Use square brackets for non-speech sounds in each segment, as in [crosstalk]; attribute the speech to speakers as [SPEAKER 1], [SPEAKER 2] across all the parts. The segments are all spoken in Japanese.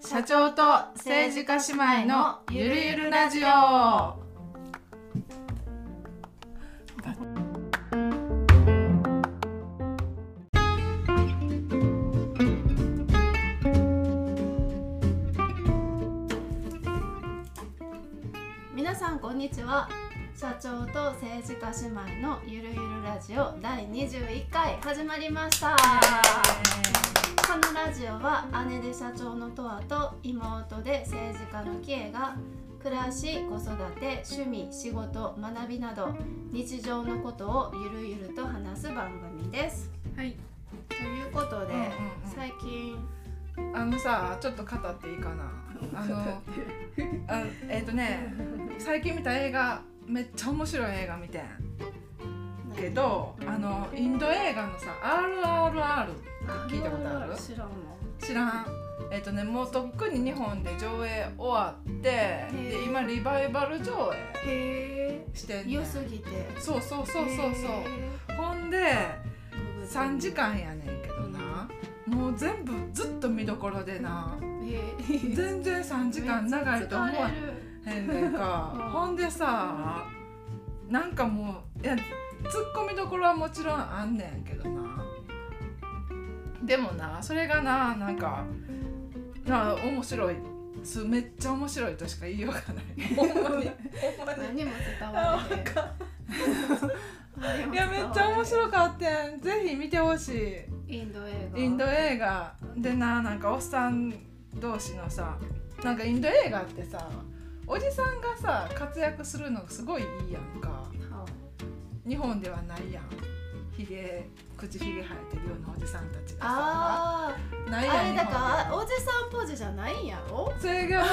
[SPEAKER 1] 社長と政治家姉妹のゆるゆるラジオ。
[SPEAKER 2] 皆さんこんにちは。社長と政治家姉妹のゆるゆるラジオ第21回始まりましたこのラジオは姉で社長のとわと妹で政治家のキエが暮らし子育て趣味仕事学びなど日常のことをゆるゆると話す番組です。
[SPEAKER 1] はい。
[SPEAKER 2] ということで、
[SPEAKER 1] うんうんうん。
[SPEAKER 2] 最近
[SPEAKER 1] あのさちょっと語っていいかな。[laughs] あのあえっ、とね最近見た映画めっちゃ面白い映画見てんけどあのインド映画のさ「RRR」って聞いたことある？
[SPEAKER 2] 知らんの
[SPEAKER 1] 知らん。えっ、とねもうとっくに日本で上映終わってで
[SPEAKER 2] ー。
[SPEAKER 1] 今リバイバル上映
[SPEAKER 2] へ
[SPEAKER 1] してんねん。
[SPEAKER 2] 良すぎて。
[SPEAKER 1] そうそうそうそうそう。ほんで3時間やねんけどな。もう全部ずっと見どころでな。全然3時間長いと思わへんねんか。
[SPEAKER 2] うん
[SPEAKER 1] ほんでさなんかもういやツッコミどころはもちろんあんねんけどな。でもなそれがななんかな面白い。すめっちゃ面白いとしか言いようがない。ほんまに。[laughs] ほんまに。
[SPEAKER 2] 何も伝わらない
[SPEAKER 1] いやめっちゃ面白かったん。ぜひ見てほしい。
[SPEAKER 2] インド映画。
[SPEAKER 1] インド映画。でななんかおっさん同士のさなんかインド映画ってさおじさんがさ活躍するのがすごいいいやんか。
[SPEAKER 2] は
[SPEAKER 1] 日本ではないやん。ひげ口ひげ生えてるようなおじさんたちがさ
[SPEAKER 2] あ
[SPEAKER 1] ないや
[SPEAKER 2] あれだからおじさんポジじゃないんや。ろ
[SPEAKER 1] でそれが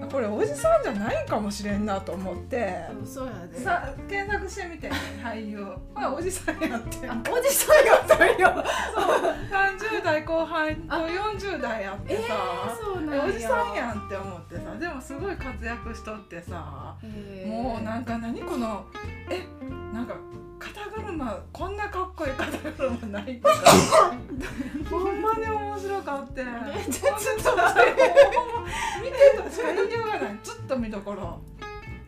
[SPEAKER 1] なこれおじさんじゃないかもしれんなと思って。
[SPEAKER 2] そうやで。
[SPEAKER 1] さ検索してみて俳優。まあおじさんやって
[SPEAKER 2] あおじさんやったんや
[SPEAKER 1] 30代後半と40代やって
[SPEAKER 2] え
[SPEAKER 1] さ、
[SPEAKER 2] ー、そうなんや。
[SPEAKER 1] おじさんやんって思ってさ。でもすごい活躍しとってさ。
[SPEAKER 2] へー。
[SPEAKER 1] もうなんか何このえなんか肩車こんなかっこいい肩車ないとかほんまに面白かって
[SPEAKER 2] ちょっ
[SPEAKER 1] ちょっとほんま見てとしか言いようがない。ずっと見どころ。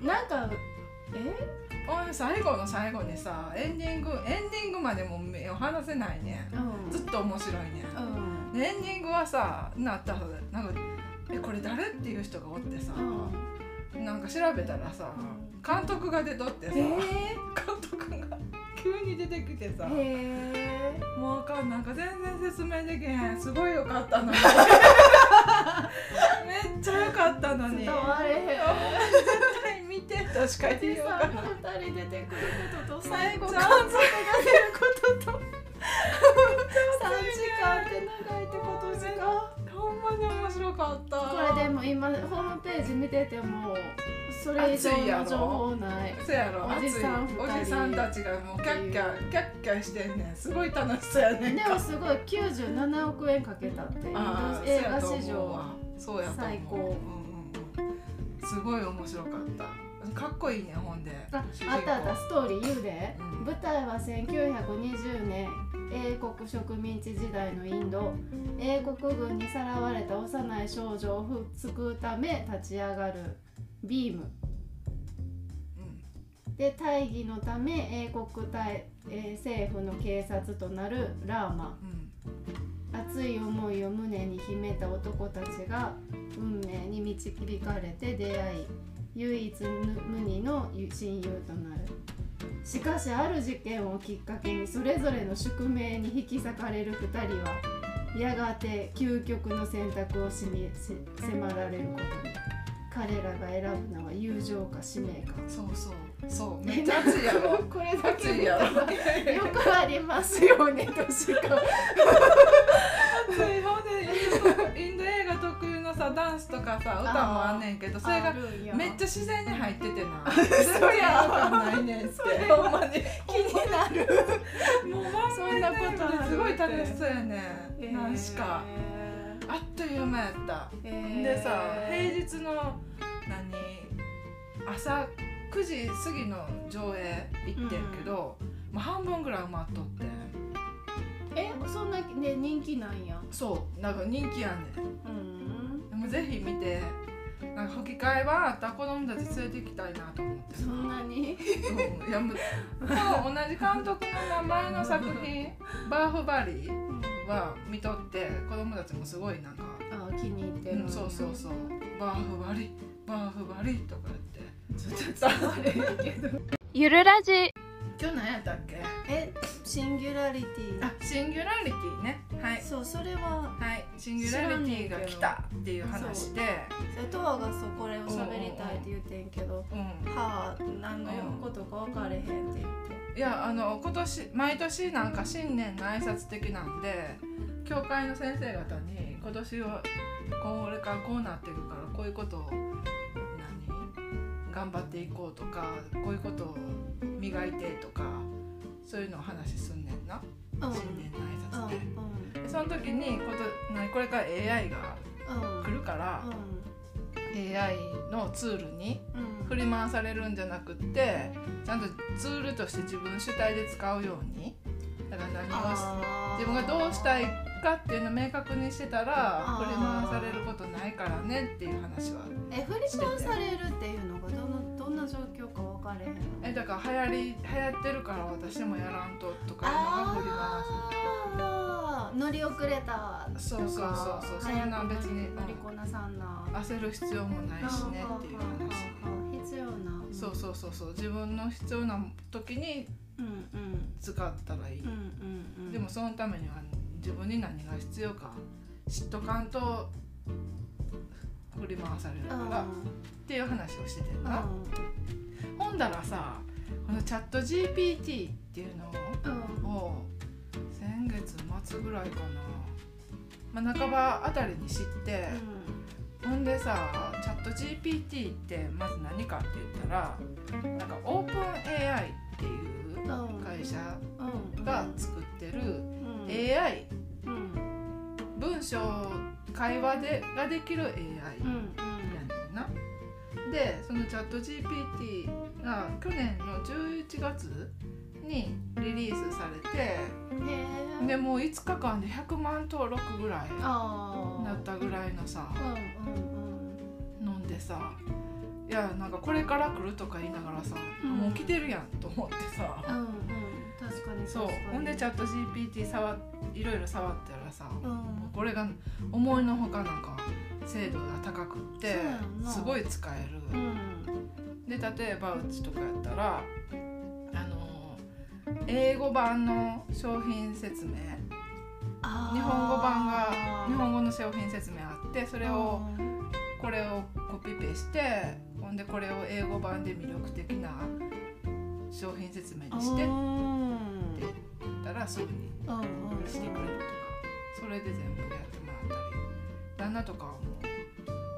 [SPEAKER 2] なんかえ？
[SPEAKER 1] 最後の最後にさエンディングエンディングまでも目を離せないね。
[SPEAKER 2] うん。
[SPEAKER 1] ずっと面白いね。
[SPEAKER 2] うん。
[SPEAKER 1] でエンディングはさなったらなんかえこれ誰っていう人がおってさ、なんか調べたらさ監督が出とってさ、
[SPEAKER 2] へ
[SPEAKER 1] 監督が急に出てきてさ。もうあかんなんか全然説明できへん。すごいよかったのに。[laughs] めっちゃよかったのに。
[SPEAKER 2] 伝われへん
[SPEAKER 1] 絶対見て。としか言いようがない
[SPEAKER 2] 二人出てくること。と最後
[SPEAKER 1] めっちゃ
[SPEAKER 2] 監督が出ること。と三時間って長いってこと。しか
[SPEAKER 1] ほんまに面白かった。
[SPEAKER 2] これでも今ホームページ見ててもそれ以上の情報ない。
[SPEAKER 1] そやろ。
[SPEAKER 2] おじさん
[SPEAKER 1] おじさんたちがもうキャッキャキャッキャしてんねん。すごい楽しそうやねん。
[SPEAKER 2] でもすごい97億円かけたって映画史上最高。
[SPEAKER 1] うんうんうん。すごい面白かった。かっこいいねほんで。
[SPEAKER 2] あったあった。ストーリー言うで、
[SPEAKER 1] うん。
[SPEAKER 2] 舞台は1920年英国植民地時代のインド。英国軍にさらわれた幼い少女を救うため立ち上がるビーム。
[SPEAKER 1] うん。
[SPEAKER 2] で大義のため英国対、えー政府の警察となるラーマ。
[SPEAKER 1] うん。
[SPEAKER 2] 熱い思いを胸に秘めた男たちが運命に導かれて出会い唯一無二の親友となる。しかしある事件をきっかけにそれぞれの宿命に引き裂かれる2人はやがて究極の選択をしみし迫られることに彼らが選ぶのは友情か使命か。
[SPEAKER 1] そうそう。そう。めっちゃ熱いやろ。
[SPEAKER 2] これだけ見たらよくありますよねとしか
[SPEAKER 1] 熱いほんで。インド映画特有のさダンスとかさ歌もあんねんけどそれがめっちゃ自然に入っててな。全然違和感ないねん。ってほんまに。
[SPEAKER 2] 気になる。[laughs]
[SPEAKER 1] もうまん
[SPEAKER 2] そんなこと
[SPEAKER 1] すごい楽しそうやね
[SPEAKER 2] えー。
[SPEAKER 1] んなんしかあっという間やった。
[SPEAKER 2] えー
[SPEAKER 1] でさ平日の何？朝9時過ぎの上映行ってんけど、もう半分ぐらい埋まっとって。
[SPEAKER 2] えそんなね人気なんや。
[SPEAKER 1] そうなんか人気やねん。
[SPEAKER 2] うん。
[SPEAKER 1] でも全ぜひ見て。なんか吹き替え版あったら子供たち連れて行きたいなと思って。
[SPEAKER 2] そんなに？
[SPEAKER 1] うんいやもう [laughs] 同じ監督の名前の作品「バーフバリー」は見とって子供たちもすごいなんか
[SPEAKER 2] あ気に入ってる、
[SPEAKER 1] うんそうそうそう「バーフバリバーフバリ」とか言って。
[SPEAKER 2] ちょっと伝わるけど。
[SPEAKER 3] ゆるラジ。
[SPEAKER 1] 今日何やったっけ？
[SPEAKER 2] えシンギュラリティ。
[SPEAKER 1] あシンギュラリティね。はい。
[SPEAKER 2] そうそれは。
[SPEAKER 1] はい。シンギュラリティが来たっていう話で。
[SPEAKER 2] それとわがそうこれを喋りたいって言ってんけど。
[SPEAKER 1] うん。
[SPEAKER 2] はあ何のことか分かれへんって言って
[SPEAKER 1] いやあの今年毎年なんか新年の挨拶的なんで教会の先生方に今年はこれからこうなっていくからこういうことを何？頑張っていこうとかこういうことを磨いてとかそういうのを話すんねんな。
[SPEAKER 2] うん。
[SPEAKER 1] 新年の挨拶で。
[SPEAKER 2] うん。
[SPEAKER 1] でその時にこと何？これから AI が
[SPEAKER 2] うん。
[SPEAKER 1] 来るから、AI のツールに
[SPEAKER 2] うん。
[SPEAKER 1] 振り回されるんじゃなくってちゃんとツールとして自分主体で使うように。だから何を自分がどうしたいかっていうのを明確にしてたら振り回されることないからねっていう話は
[SPEAKER 2] え振り回されるっていうのがどのどんな状況か分かれへんの？
[SPEAKER 1] えだから流行り流行ってるから私もやらんととかいうのが振り
[SPEAKER 2] あー乗り遅れた
[SPEAKER 1] そうそうそうそうそんなん別に
[SPEAKER 2] 乗りこなさんな。
[SPEAKER 1] 焦る必要もないしねっていう話
[SPEAKER 2] 必要な。
[SPEAKER 1] そうそうそうそう自分の必要な時に使ったらいい。
[SPEAKER 2] うんうんうん。
[SPEAKER 1] でもそのためには自分に何が必要か知っとかんと振り回されるからっていう話をしててんな。ほんだらさこのチャット GPT っていうのを先月末ぐらいかな、まあ、半ばあたりに知って、ほんでさチャット GPT ってまず何かって言ったらなんかオープン AI っていう会社が作ってる AI 文章会話でができる AI やねんな。でそのチャット GPT が去年の11月にリリースされてでもう5日間で100万登録ぐらいなったぐらいのさ飲んでさいやなんかこれから来るとか言いながらさ、
[SPEAKER 2] うん。
[SPEAKER 1] もう来てるやんと思ってさ、
[SPEAKER 2] 確かに
[SPEAKER 1] そう。ほんでチャット GPT 触っいろいろ触ったらさ、これが思いのほかなんか精度が高くってすごい使える。で例えばうちとかやったら英語版の商品説明。日本語版が日本語の商品説明あってそれをこれをコピペしてほんでこれを英語版で魅力的な商品説明にしてって言ったらすぐにしてくれるとかそれで全部やってもらったり。旦那とかはもう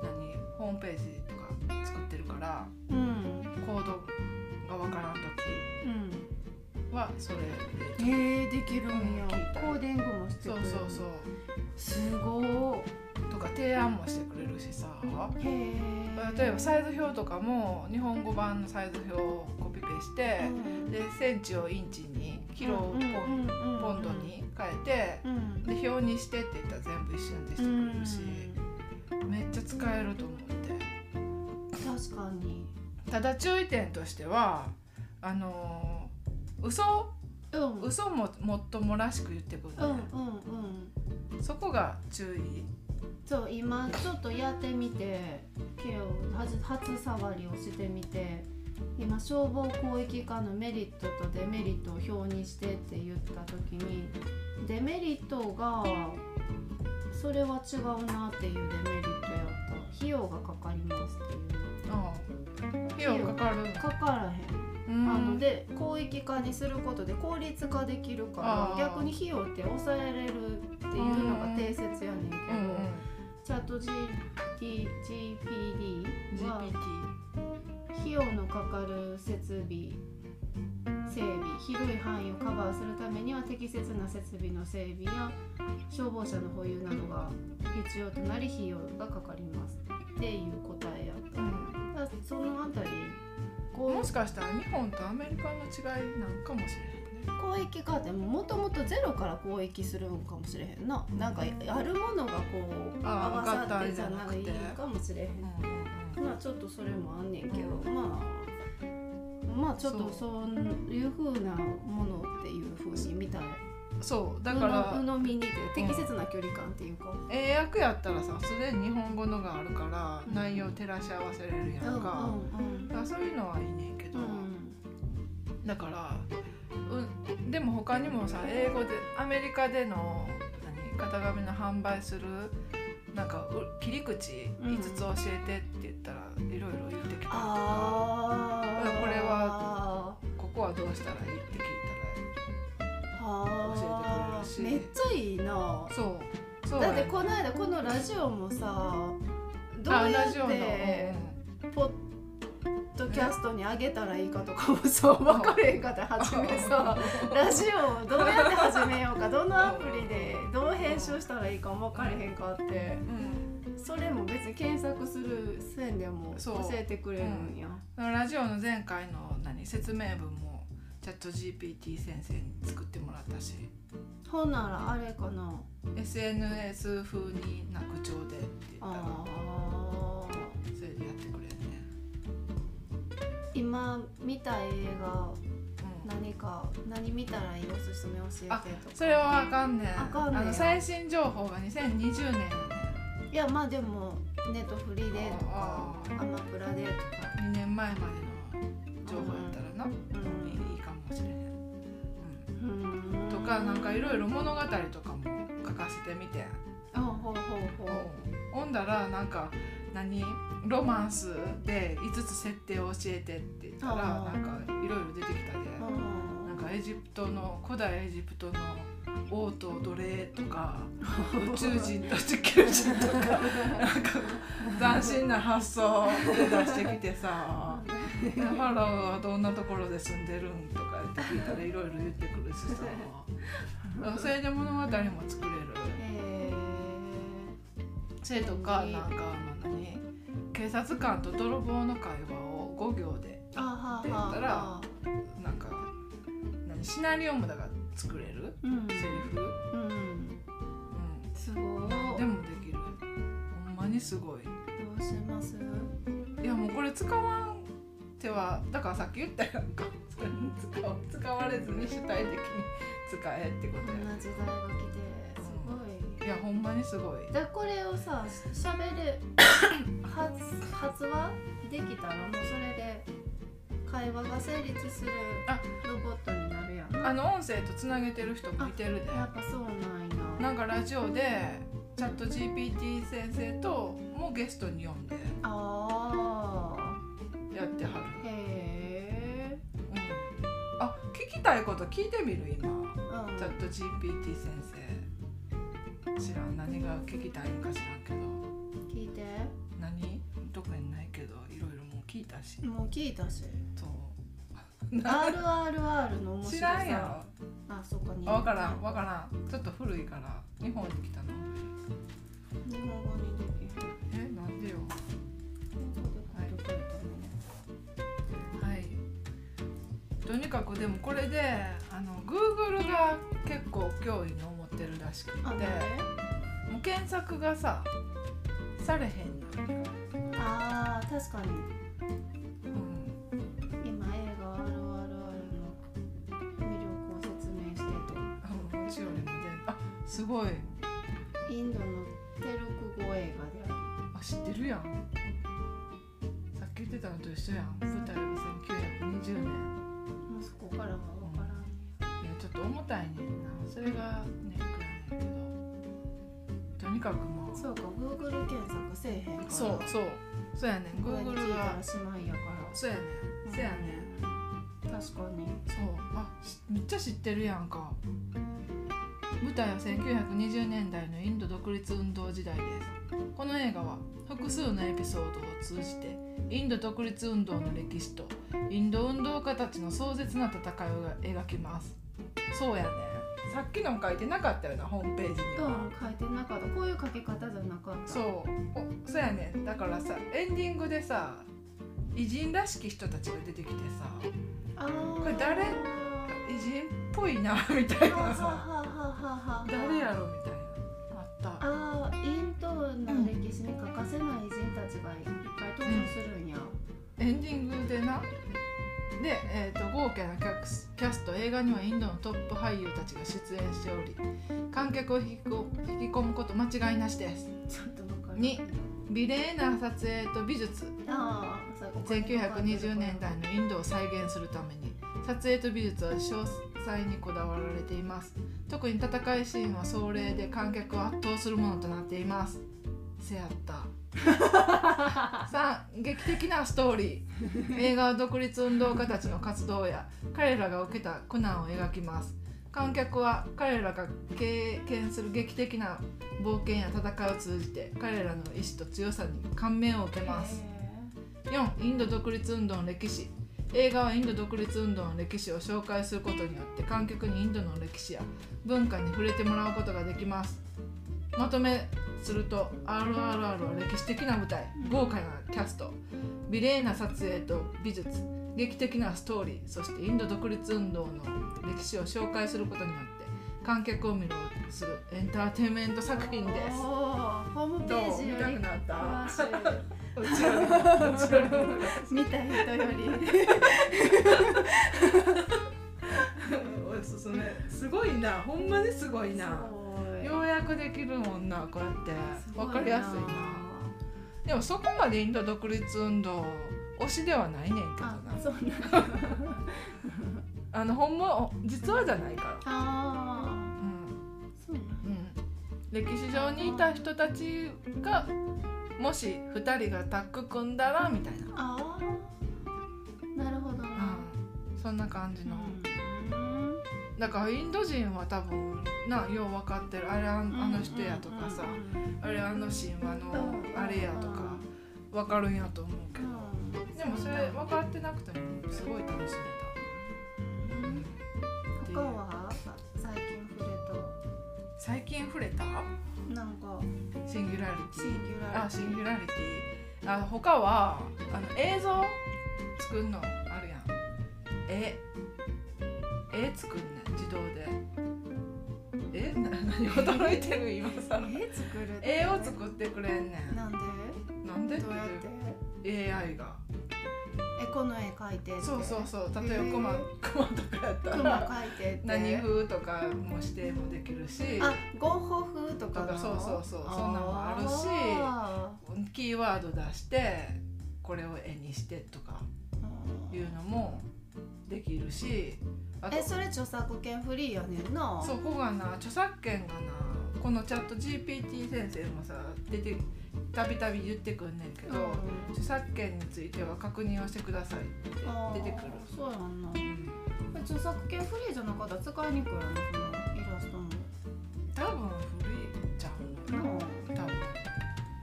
[SPEAKER 1] 何ホームページとか作ってるからコードがわからん時はそれ。で
[SPEAKER 2] えー、できるんや。
[SPEAKER 1] 聞いた
[SPEAKER 2] コーディングもしてくれる
[SPEAKER 1] そうそうそう。
[SPEAKER 2] すご
[SPEAKER 1] とか提案もしてくれるしさ。例えばサイズ表とかも日本語版のサイズ表をコピペして、でセンチをインチにキロをポン,、ドに変えて、で表にしてって言ったら全部一瞬でしてくれるし、めっちゃ使えると思って。
[SPEAKER 2] 確かに。
[SPEAKER 1] ただ注意点としてはあのー嘘？
[SPEAKER 2] うん。
[SPEAKER 1] 嘘ももっともらしく言ってくるね、
[SPEAKER 2] うんうんうん。
[SPEAKER 1] そこが注意？
[SPEAKER 2] そう今ちょっとやってみて今日初初触りをしてみて今消防広域課のメリットとデメリットを表にしてって言った時にデメリットがそれは違うなっていうデメリットやった。費用がかかりますっていう。
[SPEAKER 1] ああ費用かかる。
[SPEAKER 2] かからへんあので広域化にすることで効率化できるから逆に費用って抑えれるっていうのが定説やねんけど、チャット GPD は費用のかかる設備整備広い範囲をカバーするためには適切な設備の整備や消防車の保有などが必要となり費用がかかりますっていう答えやった。
[SPEAKER 1] うん。
[SPEAKER 2] そのあたりこう。
[SPEAKER 1] もしかしたら日本とアメリカの違いなんかもしれへんね。
[SPEAKER 2] 広域化ってもともとゼロから広域するんかもしれへんな。なんかあるものがこう
[SPEAKER 1] あ
[SPEAKER 2] 合わさってじゃない
[SPEAKER 1] じゃなくて
[SPEAKER 2] かもしれへん。
[SPEAKER 1] うんうん
[SPEAKER 2] まあちょっとそれもあんねんけど。まあまあちょっとそういうふうなものっていうふうに見た
[SPEAKER 1] そうだから
[SPEAKER 2] 鵜呑みにって適切な距離感っていうか、
[SPEAKER 1] 英訳やったらさすでに日本語のがあるから
[SPEAKER 2] うん。
[SPEAKER 1] 内容照らし合わせれるやんか,、
[SPEAKER 2] う
[SPEAKER 1] そういうのはいいねんけど、
[SPEAKER 2] うん。
[SPEAKER 1] だからうでも他にもさ英語でアメリカでの何型紙の販売するなんかう切り口
[SPEAKER 2] うん。
[SPEAKER 1] 5つ教えてって言ったらいろいろ言ってきて、
[SPEAKER 2] ああ
[SPEAKER 1] これはここはどうしたらいいって聞い
[SPEAKER 2] あ
[SPEAKER 1] 教えてくれるし。
[SPEAKER 2] めっちゃいいな。
[SPEAKER 1] そう。そう
[SPEAKER 2] だってこの間このラジオもさどう
[SPEAKER 1] あ
[SPEAKER 2] やってポッドキャストに上げたらいいかとかもさ分かれへんかった初めさラジオをどうやって始めようかどのアプリでどう編集したらいいかも分かれへんかって。
[SPEAKER 1] うん。うん
[SPEAKER 2] それも別に検索する線でも
[SPEAKER 1] そう
[SPEAKER 2] 教えてくれるんや。
[SPEAKER 1] ラジオの前回の何説明文もチャット GPT 先生に作ってもらったし。
[SPEAKER 2] ほんならあれかな。
[SPEAKER 1] SNS 風にな口調でって言ったらそれでやってくれるね、
[SPEAKER 2] 今見た映画
[SPEAKER 1] うん、
[SPEAKER 2] 何か何見たらいいおすすめ教えてとか。
[SPEAKER 1] それはあかんねん。
[SPEAKER 2] あかんねん
[SPEAKER 1] あの最新情報が2020年やね
[SPEAKER 2] いやまあでもネットフリでとか
[SPEAKER 1] あ
[SPEAKER 2] アマプラでとか、
[SPEAKER 1] 2年前までの情報やったらな、
[SPEAKER 2] うん。
[SPEAKER 1] いいいいかもしれへん、うん。
[SPEAKER 2] うん
[SPEAKER 1] とかなんかいろいろ物語とかも書かせてみて
[SPEAKER 2] ほうほうほう。
[SPEAKER 1] ほんだらなんか何？ロマンスで5つ設定を教えてって言ったらなんかいろいろ出てきたで。
[SPEAKER 2] う
[SPEAKER 1] なんかエジプトの古代エジプトの王と奴隷とか [laughs] 宇宙人と地球人とかなんか斬新な発想で出してきてさ「[laughs] ファラオはどんなところで住んでるん?」とかって聞いたらいろいろ言ってくるしさ。[laughs] それで物語も作れる。
[SPEAKER 2] へ
[SPEAKER 1] それとかなんかあの何警察官と泥棒の会話を5行でって言ったら
[SPEAKER 2] は
[SPEAKER 1] なんか何シナリオもだから作れる
[SPEAKER 2] うん。
[SPEAKER 1] セリフ、
[SPEAKER 2] うん。
[SPEAKER 1] う
[SPEAKER 2] すごい。
[SPEAKER 1] でもできる。ほんまにすごい。
[SPEAKER 2] どうします？
[SPEAKER 1] いやもうこれ使わん手はだからさっき言ったやんかそれに使わ使われずに主体的に使えってこ
[SPEAKER 2] ことん
[SPEAKER 1] や
[SPEAKER 2] な時代が来てすごい。
[SPEAKER 1] いやほんまにすごい。
[SPEAKER 2] でこれをさしゃべる発発話できたらもうそれで会話が成立する
[SPEAKER 1] あ
[SPEAKER 2] ロボットになるやん
[SPEAKER 1] あの音声とつなげてる人もいてるで。
[SPEAKER 2] やっぱそうなんや。
[SPEAKER 1] なんかラジオでチャット GPT 先生ともゲストに呼んで
[SPEAKER 2] あ
[SPEAKER 1] やってはる、たいこと聞いてみる今。
[SPEAKER 2] えうん。
[SPEAKER 1] チャット GPT 先生。知らん何が聞きたいんか知らんけど。
[SPEAKER 2] 聞いて。
[SPEAKER 1] 何？特にないけどいろいろもう聞いたし。
[SPEAKER 2] もう聞いたし。
[SPEAKER 1] そう。
[SPEAKER 2] RRR の面白
[SPEAKER 1] 知
[SPEAKER 2] さ
[SPEAKER 1] らんや
[SPEAKER 2] あそっか
[SPEAKER 1] ろ分からん分からん。ちょっと古いから日本に来たの？
[SPEAKER 2] 日本語にできへん。
[SPEAKER 1] えなんでよとにかくでもこれであの Google が結構脅威に思ってるらしくてもう検索がさされへんのよ、
[SPEAKER 2] あー確かに。
[SPEAKER 1] うん、
[SPEAKER 2] 今映画 RRR の魅力を説明して
[SPEAKER 1] あうちよりも全あすごい。
[SPEAKER 2] てインドのテルク語映画であ
[SPEAKER 1] あ知ってるやん。さっき言ってたのと一緒やん。舞台は1920年
[SPEAKER 2] るもうそこからは分からん。
[SPEAKER 1] いやちょっと重たいねんな。それがネックやねんけどとにかくもう
[SPEAKER 2] そうか Google 検索せえへんから。
[SPEAKER 1] そうそうそうやねん。Google が
[SPEAKER 2] しまいやから。
[SPEAKER 1] そうやねん。そうやねん
[SPEAKER 2] 確かに。
[SPEAKER 1] そう。あしめっちゃ知ってるやんか。舞台は1920年代のインド独立運動時代です。この映画は複数のエピソードを通じてインド独立運動の歴史とインド運動家たちの壮絶な戦いを描きます。そうやね。さっきの書いてなかったよなホームページには、
[SPEAKER 2] うん書いてなかった。こういう書き方じゃなかった。
[SPEAKER 1] そう。おそうやね。だからさエンディングでさ偉人らしき人たちが出てきてさ
[SPEAKER 2] あー。
[SPEAKER 1] これ誰？偉人っぽいなみたいな。さ誰やろみたいな。あった。
[SPEAKER 2] あーインドの歴史に欠かせない偉人たちがいっぱい登場するんや、
[SPEAKER 1] エンディングでな。で、えー、と豪華なキャスキャスト映画にはインドのトップ俳優たちが出演しており観客を引きこ引き込むこと間違いなしです。
[SPEAKER 2] ちょっとわかる。
[SPEAKER 1] に美麗な撮影と美術。
[SPEAKER 2] ああそうここに
[SPEAKER 1] 1920年代のインドを再現するために撮影と美術は詳細にこだわられています特に戦いシーンは壮麗で観客を圧倒するものとなっています。せやった。[laughs] 3劇的なストーリー。映画は独立運動家たちの活動や彼らが受けた苦難を描きます。観客は彼らが経験する劇的な冒険や戦いを通じて彼らの意志と強さに感銘を受けます。4インド独立運動の歴史映画はインド独立運動の歴史を紹介することによって観客にインドの歴史や文化に触れてもらうことができます。まとめすると RRR は歴史的な舞台豪華なキャスト美麗な撮影と美術劇的なストーリーそしてインド独立運動の歴史を紹介することによって観客を魅了するエンターテインメント作品です。
[SPEAKER 2] ホームペ
[SPEAKER 1] どう
[SPEAKER 2] ージ
[SPEAKER 1] 見たくなった？
[SPEAKER 2] 見た人より。[laughs] [laughs]
[SPEAKER 1] おすすめ。すごいな。ほんまにすごいなようやくできるもんな。こうやってわかりやすいな。でもそこまでインド独立運動推しではないねんけど
[SPEAKER 2] あ
[SPEAKER 1] な
[SPEAKER 2] そうなんだ。[laughs]
[SPEAKER 1] あのほんま実話じゃないから。
[SPEAKER 2] あ
[SPEAKER 1] うん。
[SPEAKER 2] ーそうな
[SPEAKER 1] うん。歴史上にいた人たちがもし2人がタッグ組んだらみたいな、
[SPEAKER 2] あー。なるほどな
[SPEAKER 1] うん、そんな感じの、
[SPEAKER 2] うん。
[SPEAKER 1] だからインド人は多分なよう分かってる。あれああの人やとかさ、あれあの神話のあれやとか分かるんやと思うけど、でもそれ分かってなくてもすごい楽しめた、うん、
[SPEAKER 2] 他は？最近触れ
[SPEAKER 1] 最近触れた？シンギュラリテ
[SPEAKER 2] シンギュラリティ
[SPEAKER 1] ィあシンギュラリティあ他はあの映像作るのあるやん。絵。絵作んねん自動で。え？な [laughs] 何驚いてる今さ
[SPEAKER 2] 絵作るって。
[SPEAKER 1] 絵を作ってくれんねん。
[SPEAKER 2] なんで？
[SPEAKER 1] なんでって
[SPEAKER 2] どうやって
[SPEAKER 1] ？AI が
[SPEAKER 2] えこの絵描いて
[SPEAKER 1] そうそうそう。例えばクマ
[SPEAKER 2] へ
[SPEAKER 1] クマとかやった
[SPEAKER 2] クマ
[SPEAKER 1] ら
[SPEAKER 2] 描いてって。
[SPEAKER 1] 何風とかも指定もできるし。
[SPEAKER 2] あゴッホ風とか
[SPEAKER 1] そうそうそう。そんなんもあるし
[SPEAKER 2] あ
[SPEAKER 1] キーワード出してこれを絵にしてとか
[SPEAKER 2] ー。
[SPEAKER 1] いうのもできるし。
[SPEAKER 2] えそれ著作権フリーやねんな。
[SPEAKER 1] そこがな著作権がなこのチャット GPT 先生もさ出てたびたび言ってくんねんけど、
[SPEAKER 2] うん
[SPEAKER 1] 著作権については確認をしてくださいって出てくる、
[SPEAKER 2] そうやんな。
[SPEAKER 1] うん、
[SPEAKER 2] 著作権フリーじゃなかったら使いにくいやなそのイラストも。
[SPEAKER 1] 多分古いちゃうの。
[SPEAKER 2] な
[SPEAKER 1] 多分。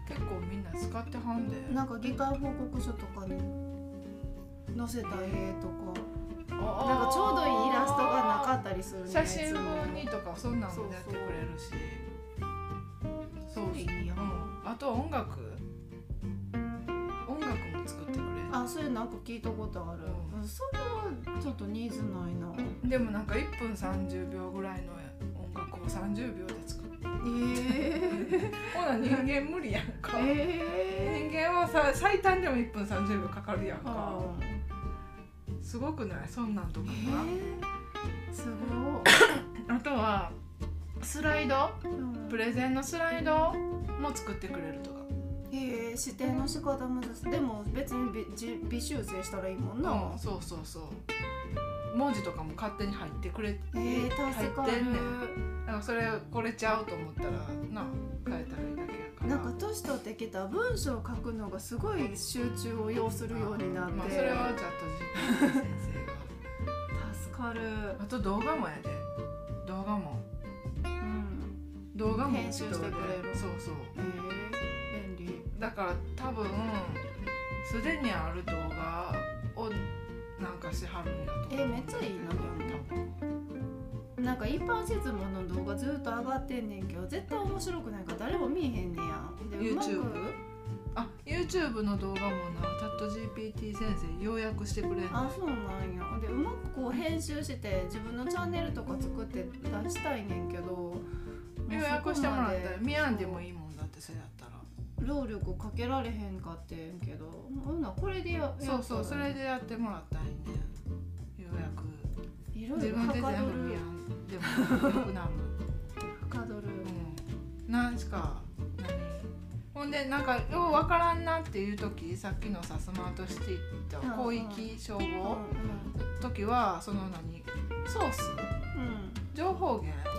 [SPEAKER 1] 結構みんな使ってはんで。
[SPEAKER 2] なんか議会報告書とかに載せた絵とか。
[SPEAKER 1] な
[SPEAKER 2] なんかちょうどいいイラストがなかったりするね
[SPEAKER 1] 写真にとかそんなんもやってくれるし。そう
[SPEAKER 2] いいやん。
[SPEAKER 1] うん、あとは音楽。音楽も作ってくれ。る
[SPEAKER 2] あそれなんか聞いたことある、
[SPEAKER 1] うん。
[SPEAKER 2] うん、それはちょっとニーズないな。
[SPEAKER 1] でもなんか1分30秒ぐらいの音楽を30秒で作って
[SPEAKER 2] え
[SPEAKER 1] ほな人間無理やんか、
[SPEAKER 2] え
[SPEAKER 1] 人間はさ最短でも1分30秒かかるやん
[SPEAKER 2] ー、
[SPEAKER 1] か。
[SPEAKER 2] あ
[SPEAKER 1] すごくない？そんなんとか
[SPEAKER 2] え
[SPEAKER 1] な、
[SPEAKER 2] ー、すご
[SPEAKER 1] あとはスライド？
[SPEAKER 2] い、うん。
[SPEAKER 1] プレゼンのスライド？も作ってくれるとか。
[SPEAKER 2] へえ指定の仕方むずでも別に微じ微修正したらいいもんな、
[SPEAKER 1] うんそうそうそう。文字とかも勝手に入ってくれて、
[SPEAKER 2] えー、
[SPEAKER 1] 入ってんねん。だからそれこれちゃうと思ったらな変えたらいいだけやから。
[SPEAKER 2] なんか年取ってきた文章を書くのがすごい集中を要するようになって、
[SPEAKER 1] まあそれはチャット先生 [laughs]
[SPEAKER 2] 助かる、
[SPEAKER 1] があと動画もやで。動画も。
[SPEAKER 2] うん、
[SPEAKER 1] 動画も
[SPEAKER 2] 編集してくれる。
[SPEAKER 1] そうそう。
[SPEAKER 2] えー、便利。
[SPEAKER 1] だから多分すでにある動画をなんかしはるんだと
[SPEAKER 2] えーめっちゃいいななんか一般質問の動画ずっと上がってんねんけど絶対面白くないから誰も見えへんねや。で
[SPEAKER 1] YouTube? あ YouTube の動画もなチャット GPT 先生要約してくれんの。
[SPEAKER 2] あそうなんや。でうまくこう編集して自分のチャンネルとか作って出したいねんけど
[SPEAKER 1] 要約してもらったら見やんでも
[SPEAKER 2] い
[SPEAKER 1] いいもんだってそれやったら。
[SPEAKER 2] 労力かけられへんかってんけど。ほんこれでや
[SPEAKER 1] そうそうそれ
[SPEAKER 2] で
[SPEAKER 1] でやってもらったらいいね。要約。
[SPEAKER 2] いろい
[SPEAKER 1] 自
[SPEAKER 2] ろはか
[SPEAKER 1] 分で全部見やんでもよくなる
[SPEAKER 2] はかどる。
[SPEAKER 1] うん。なんしか何？ほんでなんかようわからんなっていう時さっきのさスマートシティと
[SPEAKER 2] うんうん。
[SPEAKER 1] 広域消
[SPEAKER 2] うん
[SPEAKER 1] 防時はその何？ソース？
[SPEAKER 2] うん。
[SPEAKER 1] 情報源？
[SPEAKER 2] うん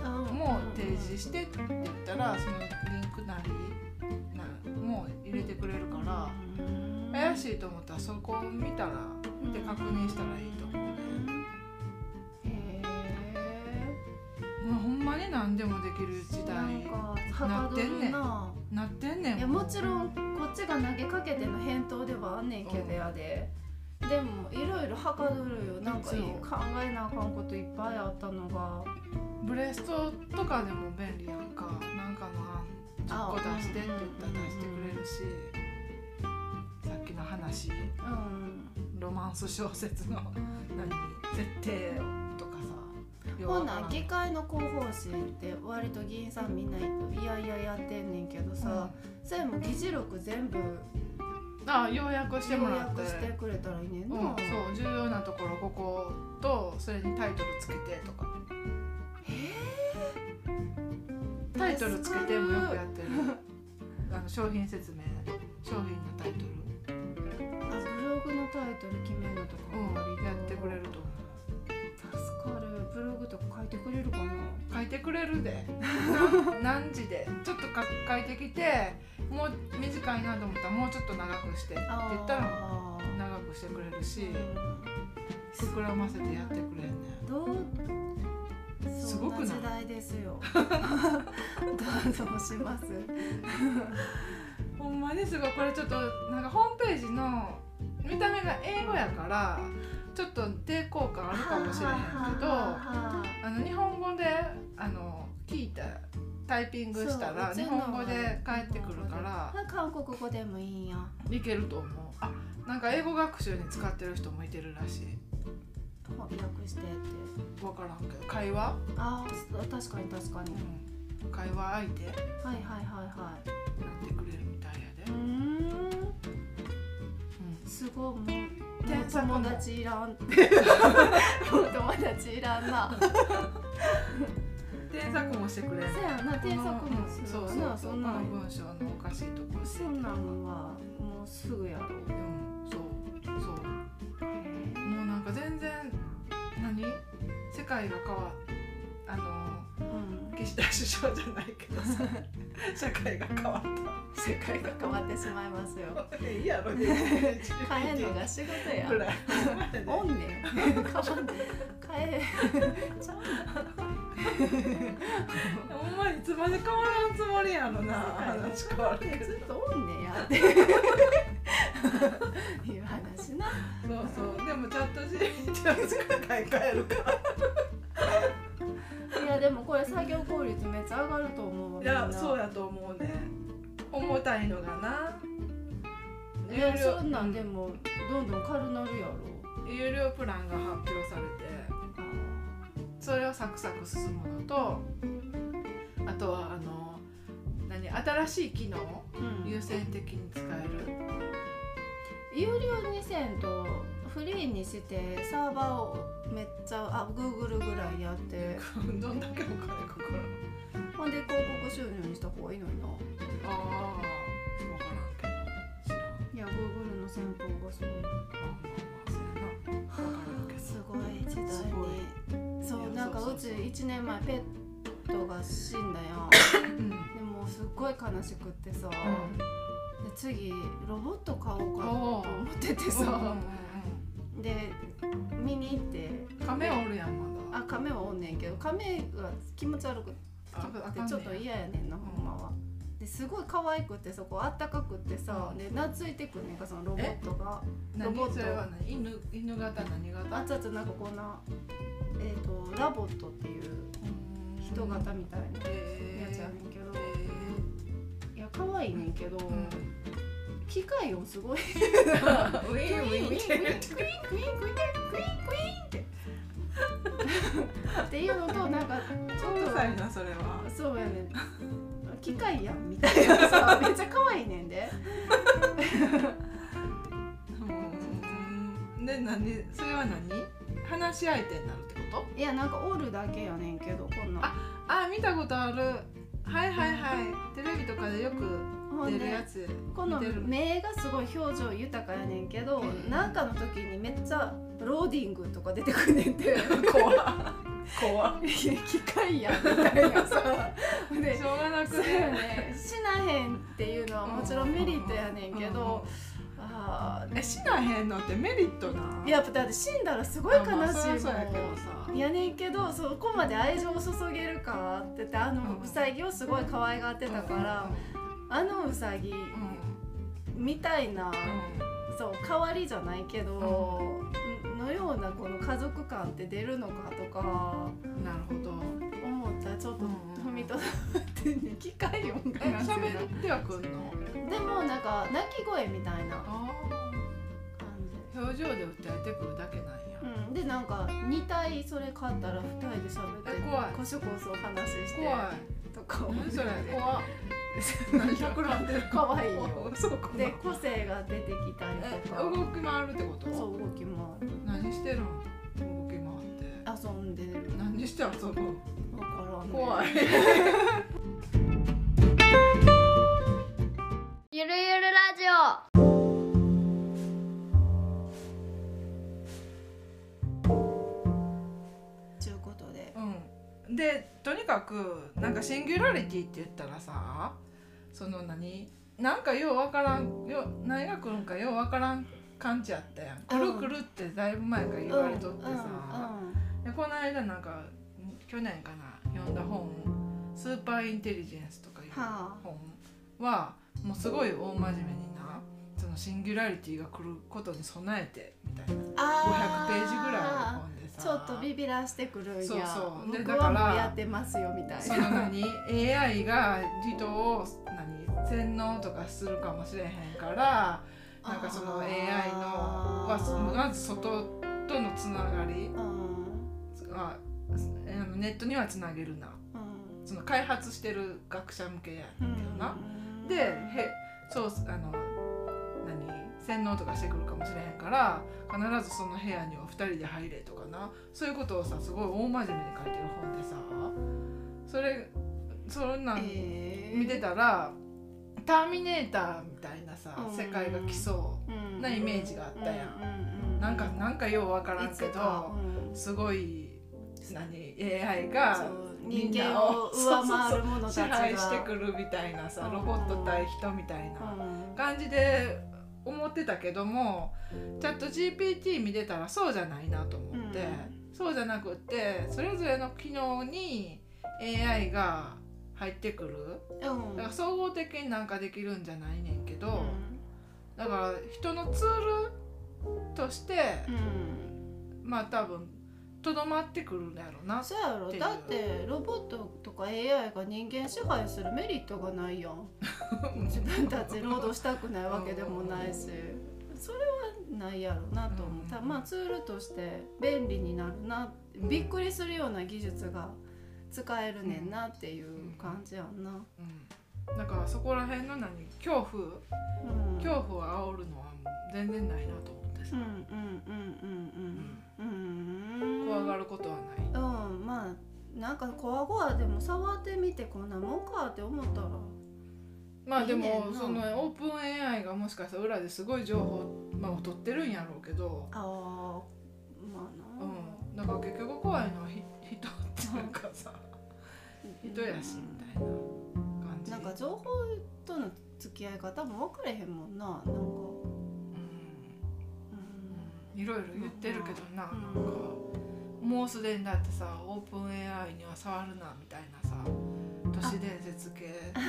[SPEAKER 1] も提示してって言ったらそのリンクなりなもう入れてくれるから
[SPEAKER 2] うん
[SPEAKER 1] 怪しいと思ったらそこを見たらで確認したらいいと思う。ね
[SPEAKER 2] へえ
[SPEAKER 1] もうほんまに何でもできる時代
[SPEAKER 2] なんかはかどるな。
[SPEAKER 1] なってんねん。
[SPEAKER 2] いやもちろんこっちが投げかけての返答ではあんねんけどやで、でもいろいろはかどるよ。なんか考えなあかんこといっぱいあったのが
[SPEAKER 1] ブレストとかでも便利やんか。なんかの案10個出してって言ったら出してくれるし。さっきの話。
[SPEAKER 2] うん。
[SPEAKER 1] ロマンス小説の何？設定とかさ。
[SPEAKER 2] ほんな議会の広報誌って割と議員さんみんないやいややってんねんけどさ、それも議事録全部
[SPEAKER 1] あ要約しても
[SPEAKER 2] 要
[SPEAKER 1] らって。
[SPEAKER 2] 約してくれたらいいねんな、
[SPEAKER 1] うん、そう重要なところこことそれにタイトルつけてとかタイトルつけてもよくやってる。あの商品説明商品のタイトル。
[SPEAKER 2] あブログのタイトル決めるのとか
[SPEAKER 1] うんやってくれる。と思
[SPEAKER 2] 助かる。ブログとか書いてくれるかな。
[SPEAKER 1] う書いてくれるで。な何時でちょっとか書いてきてもう短いなと思ったらもうちょっと長くしてって言ったら長くしてくれるし
[SPEAKER 2] うん。
[SPEAKER 1] 膨らませてやってくれんねん。
[SPEAKER 2] どう
[SPEAKER 1] すごく
[SPEAKER 2] 時代ですよ。[laughs] どうぞします？[laughs]
[SPEAKER 1] ほんまにすごいこれちょっとなんかホームページの見た目が英語やからちょっと抵抗感あるかもしれへんけどあの日本語であの聞いたタイピングしたら日本語で返ってくるから
[SPEAKER 2] 韓国語でもいいんや。
[SPEAKER 1] いけると思う。あなんか英語学習に使ってる人もいてるらしい
[SPEAKER 2] 訳してって。
[SPEAKER 1] 分からんけど。会話、
[SPEAKER 2] あー確かに確かに。
[SPEAKER 1] うん、会話相手？
[SPEAKER 2] はいはいはいは
[SPEAKER 1] なってくれるみたいやで。
[SPEAKER 2] いう、ーん。
[SPEAKER 1] うん。
[SPEAKER 2] すごいもう。
[SPEAKER 1] 添削も
[SPEAKER 2] 友達いらん。[laughs] 友達いらんな。[laughs]
[SPEAKER 1] 添削もしてくれる。
[SPEAKER 2] そやな添削もする。
[SPEAKER 1] そう
[SPEAKER 2] わ
[SPEAKER 1] そうそう
[SPEAKER 2] そんな
[SPEAKER 1] 文章のおかしいところ。
[SPEAKER 2] そんなんはもうすぐやろう。
[SPEAKER 1] うん界が変わあの
[SPEAKER 2] うん。
[SPEAKER 1] 岸田首相じゃないけどさ [laughs] 社会が変わった。
[SPEAKER 2] 世界が変わってしまいますよ。
[SPEAKER 1] いいやろ [laughs] ね
[SPEAKER 2] 変えるのが仕事や。おんねん。変わん変えちゃう。
[SPEAKER 1] ほんまいつまで変わらんつもりやろな話変わる
[SPEAKER 2] ずっとおんねんやって。[laughs] いう話な。
[SPEAKER 1] そうそう。でもチャット GPT は世界変えるから
[SPEAKER 2] 率めっちゃ上がると思うわ
[SPEAKER 1] いやそうやと思うね。重たいのがな。い
[SPEAKER 2] やそんなんでもどんどん軽なるやろ。
[SPEAKER 1] 有料プランが発表されて。それをサクサク進むのとあとはあの何新しい機能？
[SPEAKER 2] うん。
[SPEAKER 1] 優先的に使える。
[SPEAKER 2] 有料にせんとフリーにしてサーバーをめっちゃあ Google ぐらいやって。[laughs]
[SPEAKER 1] どんだけお金かかる
[SPEAKER 2] ほんで広告収入にした方がいいのにな。
[SPEAKER 1] ああ分からんけど。
[SPEAKER 2] いや Google の先方がそう。
[SPEAKER 1] あまあまあそうやな。分からんけど
[SPEAKER 2] すごい時代
[SPEAKER 1] すご
[SPEAKER 2] にそうなんか
[SPEAKER 1] そう
[SPEAKER 2] ち1年前ペットが死んだやん。
[SPEAKER 1] うん。
[SPEAKER 2] でもすっごい悲しくってさ、で次ロボット買おうかと思ってて
[SPEAKER 1] うん
[SPEAKER 2] さ、で見に行って。
[SPEAKER 1] うん亀おるやんまだ。
[SPEAKER 2] あ亀はおんねんけど亀が気持ち悪くて。ちょっと嫌やねんなほんまは。ですごい可愛くてそこ。あったかくってさ、
[SPEAKER 1] うん。
[SPEAKER 2] で懐いてくんねんかそのロボットが。ロ
[SPEAKER 1] 何？
[SPEAKER 2] ボット。
[SPEAKER 1] は何？犬犬型何型？
[SPEAKER 2] あちょっとなんかこんなえっ、とラボットっていう人型みたいなやつやねんけど、いや可愛いねんけど、
[SPEAKER 1] うん。
[SPEAKER 2] 汚機械音すごい。
[SPEAKER 1] ウィーンウィーンって
[SPEAKER 2] クイーンクイーンクイーンクイーンクイーンクイーンって。っていうのとなんかちょっと
[SPEAKER 1] なそれは。
[SPEAKER 2] そうやね機械やんみたいなさめっちゃ可愛いねんで。
[SPEAKER 1] うんで何それは何？話し相手になるってこと？
[SPEAKER 2] いやなんかおるだけやねんけどこんなん。
[SPEAKER 1] あ見たことある。はいはいはい。テレビとかでよく
[SPEAKER 2] ほんで
[SPEAKER 1] 出るやつ。
[SPEAKER 2] この目がすごい表情豊かやねんけど、
[SPEAKER 1] うん。
[SPEAKER 2] なんかの時にめっちゃローディングとか出てくんねんて。[laughs]
[SPEAKER 1] 怖っ。怖
[SPEAKER 2] 機械やんみたいなさ。で [laughs]
[SPEAKER 1] しょうがなく
[SPEAKER 2] そうやねしなへんっていうのはもちろんメリットやねんけど、あ
[SPEAKER 1] えしなへんのってメリットな
[SPEAKER 2] ーやっぱだって死んだらすごい悲しいもん、
[SPEAKER 1] やけどさ。
[SPEAKER 2] やねんけどそこまで愛情を注げるかって言ってあの
[SPEAKER 1] うん
[SPEAKER 2] うさぎをすごい可愛がってたから、あのうさぎみたいな、そう代わりじゃないけど、のようなこの家族感って出るのかとか
[SPEAKER 1] うんなるほど。
[SPEAKER 2] 思ったらちょっと
[SPEAKER 1] うん
[SPEAKER 2] 踏みとどまってね機械音が
[SPEAKER 1] はくんの？
[SPEAKER 2] でもなんか鳴き声みたいな
[SPEAKER 1] 表情で訴えてくるだけなんや。
[SPEAKER 2] うん、でなんか2体それ買ったら2人で喋って
[SPEAKER 1] え怖い。
[SPEAKER 2] こそこそ話して
[SPEAKER 1] 怖い。
[SPEAKER 2] とか
[SPEAKER 1] 怖っ何企んでる
[SPEAKER 2] 可愛いよ。
[SPEAKER 1] そうかな
[SPEAKER 2] で個性が出てきたり
[SPEAKER 1] え
[SPEAKER 2] とか。
[SPEAKER 1] 動き回るってこと？
[SPEAKER 2] そう動きも
[SPEAKER 1] 何してるん動き回って。
[SPEAKER 2] 遊んでる。
[SPEAKER 1] 何して遊ぶん
[SPEAKER 2] わからん、ね、
[SPEAKER 1] 怖い。[laughs]
[SPEAKER 3] ゆるゆるラジオ。
[SPEAKER 2] ちゅうことで。
[SPEAKER 1] うん。でとにかくなんかシンギュラリティって言ったらさその何？なんかようわからん。よ何が来るんかようわからん感じやったやん。来る来るってだいぶ前から言われとってさ、でこの間なんか去年かな読んだ本「スーパーインテリジェンス」とかいう
[SPEAKER 2] はあ。
[SPEAKER 1] 本はもうすごい大真面目になそのシンギュラリティが来ることに備えてみたいな。500
[SPEAKER 2] あ
[SPEAKER 1] ページぐらいある本でさ。
[SPEAKER 2] ちょっとビビらしてくる。んや
[SPEAKER 1] そう。そうで
[SPEAKER 2] 僕
[SPEAKER 1] だから
[SPEAKER 2] やってますよみたい
[SPEAKER 1] そ
[SPEAKER 2] な
[SPEAKER 1] の何？AI が人を何洗脳とかするかもしれへんからなんかその AI のはまず外とのつながりネットにはつなげるな。
[SPEAKER 2] うん。
[SPEAKER 1] その開発してる学者向けやけどな、
[SPEAKER 2] うん。
[SPEAKER 1] でへそうあの何洗脳とかしてくるかもしれへんから必ずその部屋には2人で入れとかな。そういうことをさすごい大真面目に書いてる本でさそれそんなん
[SPEAKER 2] えー。
[SPEAKER 1] 見てたら「ターミネーター」みたいなさ
[SPEAKER 2] うん。
[SPEAKER 1] 世界が来そうなイメージがあったやん。
[SPEAKER 2] ん
[SPEAKER 1] なんかなんかようわからんけど
[SPEAKER 2] うん。
[SPEAKER 1] すご何？AI が
[SPEAKER 2] 人間
[SPEAKER 1] を
[SPEAKER 2] を上回る者たち
[SPEAKER 1] 支
[SPEAKER 2] が
[SPEAKER 1] 配してくるみたいなさ
[SPEAKER 2] うん
[SPEAKER 1] ロボット対人みたいな
[SPEAKER 2] うん。
[SPEAKER 1] 感じで思ってたけどもチャット GPT 見てたらそうじゃないなと思って、そうじゃなくってそれぞれの機能に AI が入ってくる？
[SPEAKER 2] うん。
[SPEAKER 1] だから総合的になんかできるんじゃないねんけど、
[SPEAKER 2] う
[SPEAKER 1] だから人のツールとして、
[SPEAKER 2] ん。
[SPEAKER 1] まあ多分とどまってくるんだろう。な
[SPEAKER 2] そうやろ。だってロボットとか AI が人間支配するメリットがないやん。[laughs] 自分たち労働したくないわけでもないし。それはないやろなと思った
[SPEAKER 1] うん。
[SPEAKER 2] まあツールとして便利になるなびっくりするような技術が使えるねんなっていう感じやんな、
[SPEAKER 1] うん、だからそこら辺の何？恐怖？
[SPEAKER 2] うん、
[SPEAKER 1] 恐怖を煽るのは全然ないなと思ってさ。
[SPEAKER 2] うん、うんうんうんうんうん
[SPEAKER 1] 怖がることはない、
[SPEAKER 2] うん。まあなんかこわごわでも触ってみてこんなもんかって思ったら。
[SPEAKER 1] まあでもそのオープン AI がもしかしたら裏ですごい情報、まあ、取ってるんやろうけど、
[SPEAKER 2] ああまあな、
[SPEAKER 1] うん、だから結局怖いのはひ人っていうかさ人やしみたいな感じ。
[SPEAKER 2] なんか情報との付き合い方も分かれへんもんな。なんか、
[SPEAKER 1] うん。
[SPEAKER 2] うん、
[SPEAKER 1] いろいろ言ってるけどな,、
[SPEAKER 2] うん。
[SPEAKER 1] なんかもうすでにだってさオープン AI には触るなみたいなさ都市伝説系と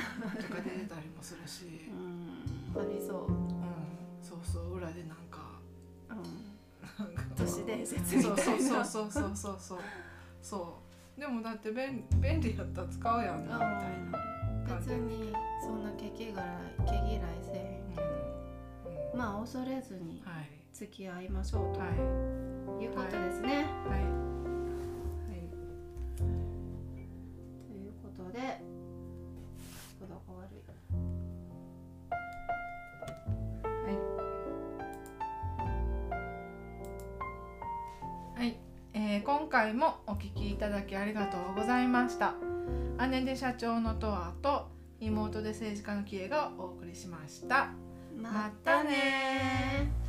[SPEAKER 1] か出てたりもするし、[laughs]
[SPEAKER 2] うん、ありそう、
[SPEAKER 1] うん、そうそう。裏でなんか
[SPEAKER 2] うん、
[SPEAKER 1] なんか。
[SPEAKER 2] 都市伝説みたいな。
[SPEAKER 1] そうそうそうそうそうそう。そうでもだって便便利やったら使うやんなみたいな感じ
[SPEAKER 2] 別にそんな毛嫌い毛嫌いせえへん
[SPEAKER 1] う
[SPEAKER 2] まあ恐れずに
[SPEAKER 1] はい。
[SPEAKER 2] 付き合いましょう
[SPEAKER 1] はい。
[SPEAKER 2] ということですね。
[SPEAKER 1] はい。はい。
[SPEAKER 2] ということで
[SPEAKER 1] えー今回もお聞きいただきありがとうございました。姉で社長のトアと妹で政治家のキエがお送りしました。
[SPEAKER 2] またねー。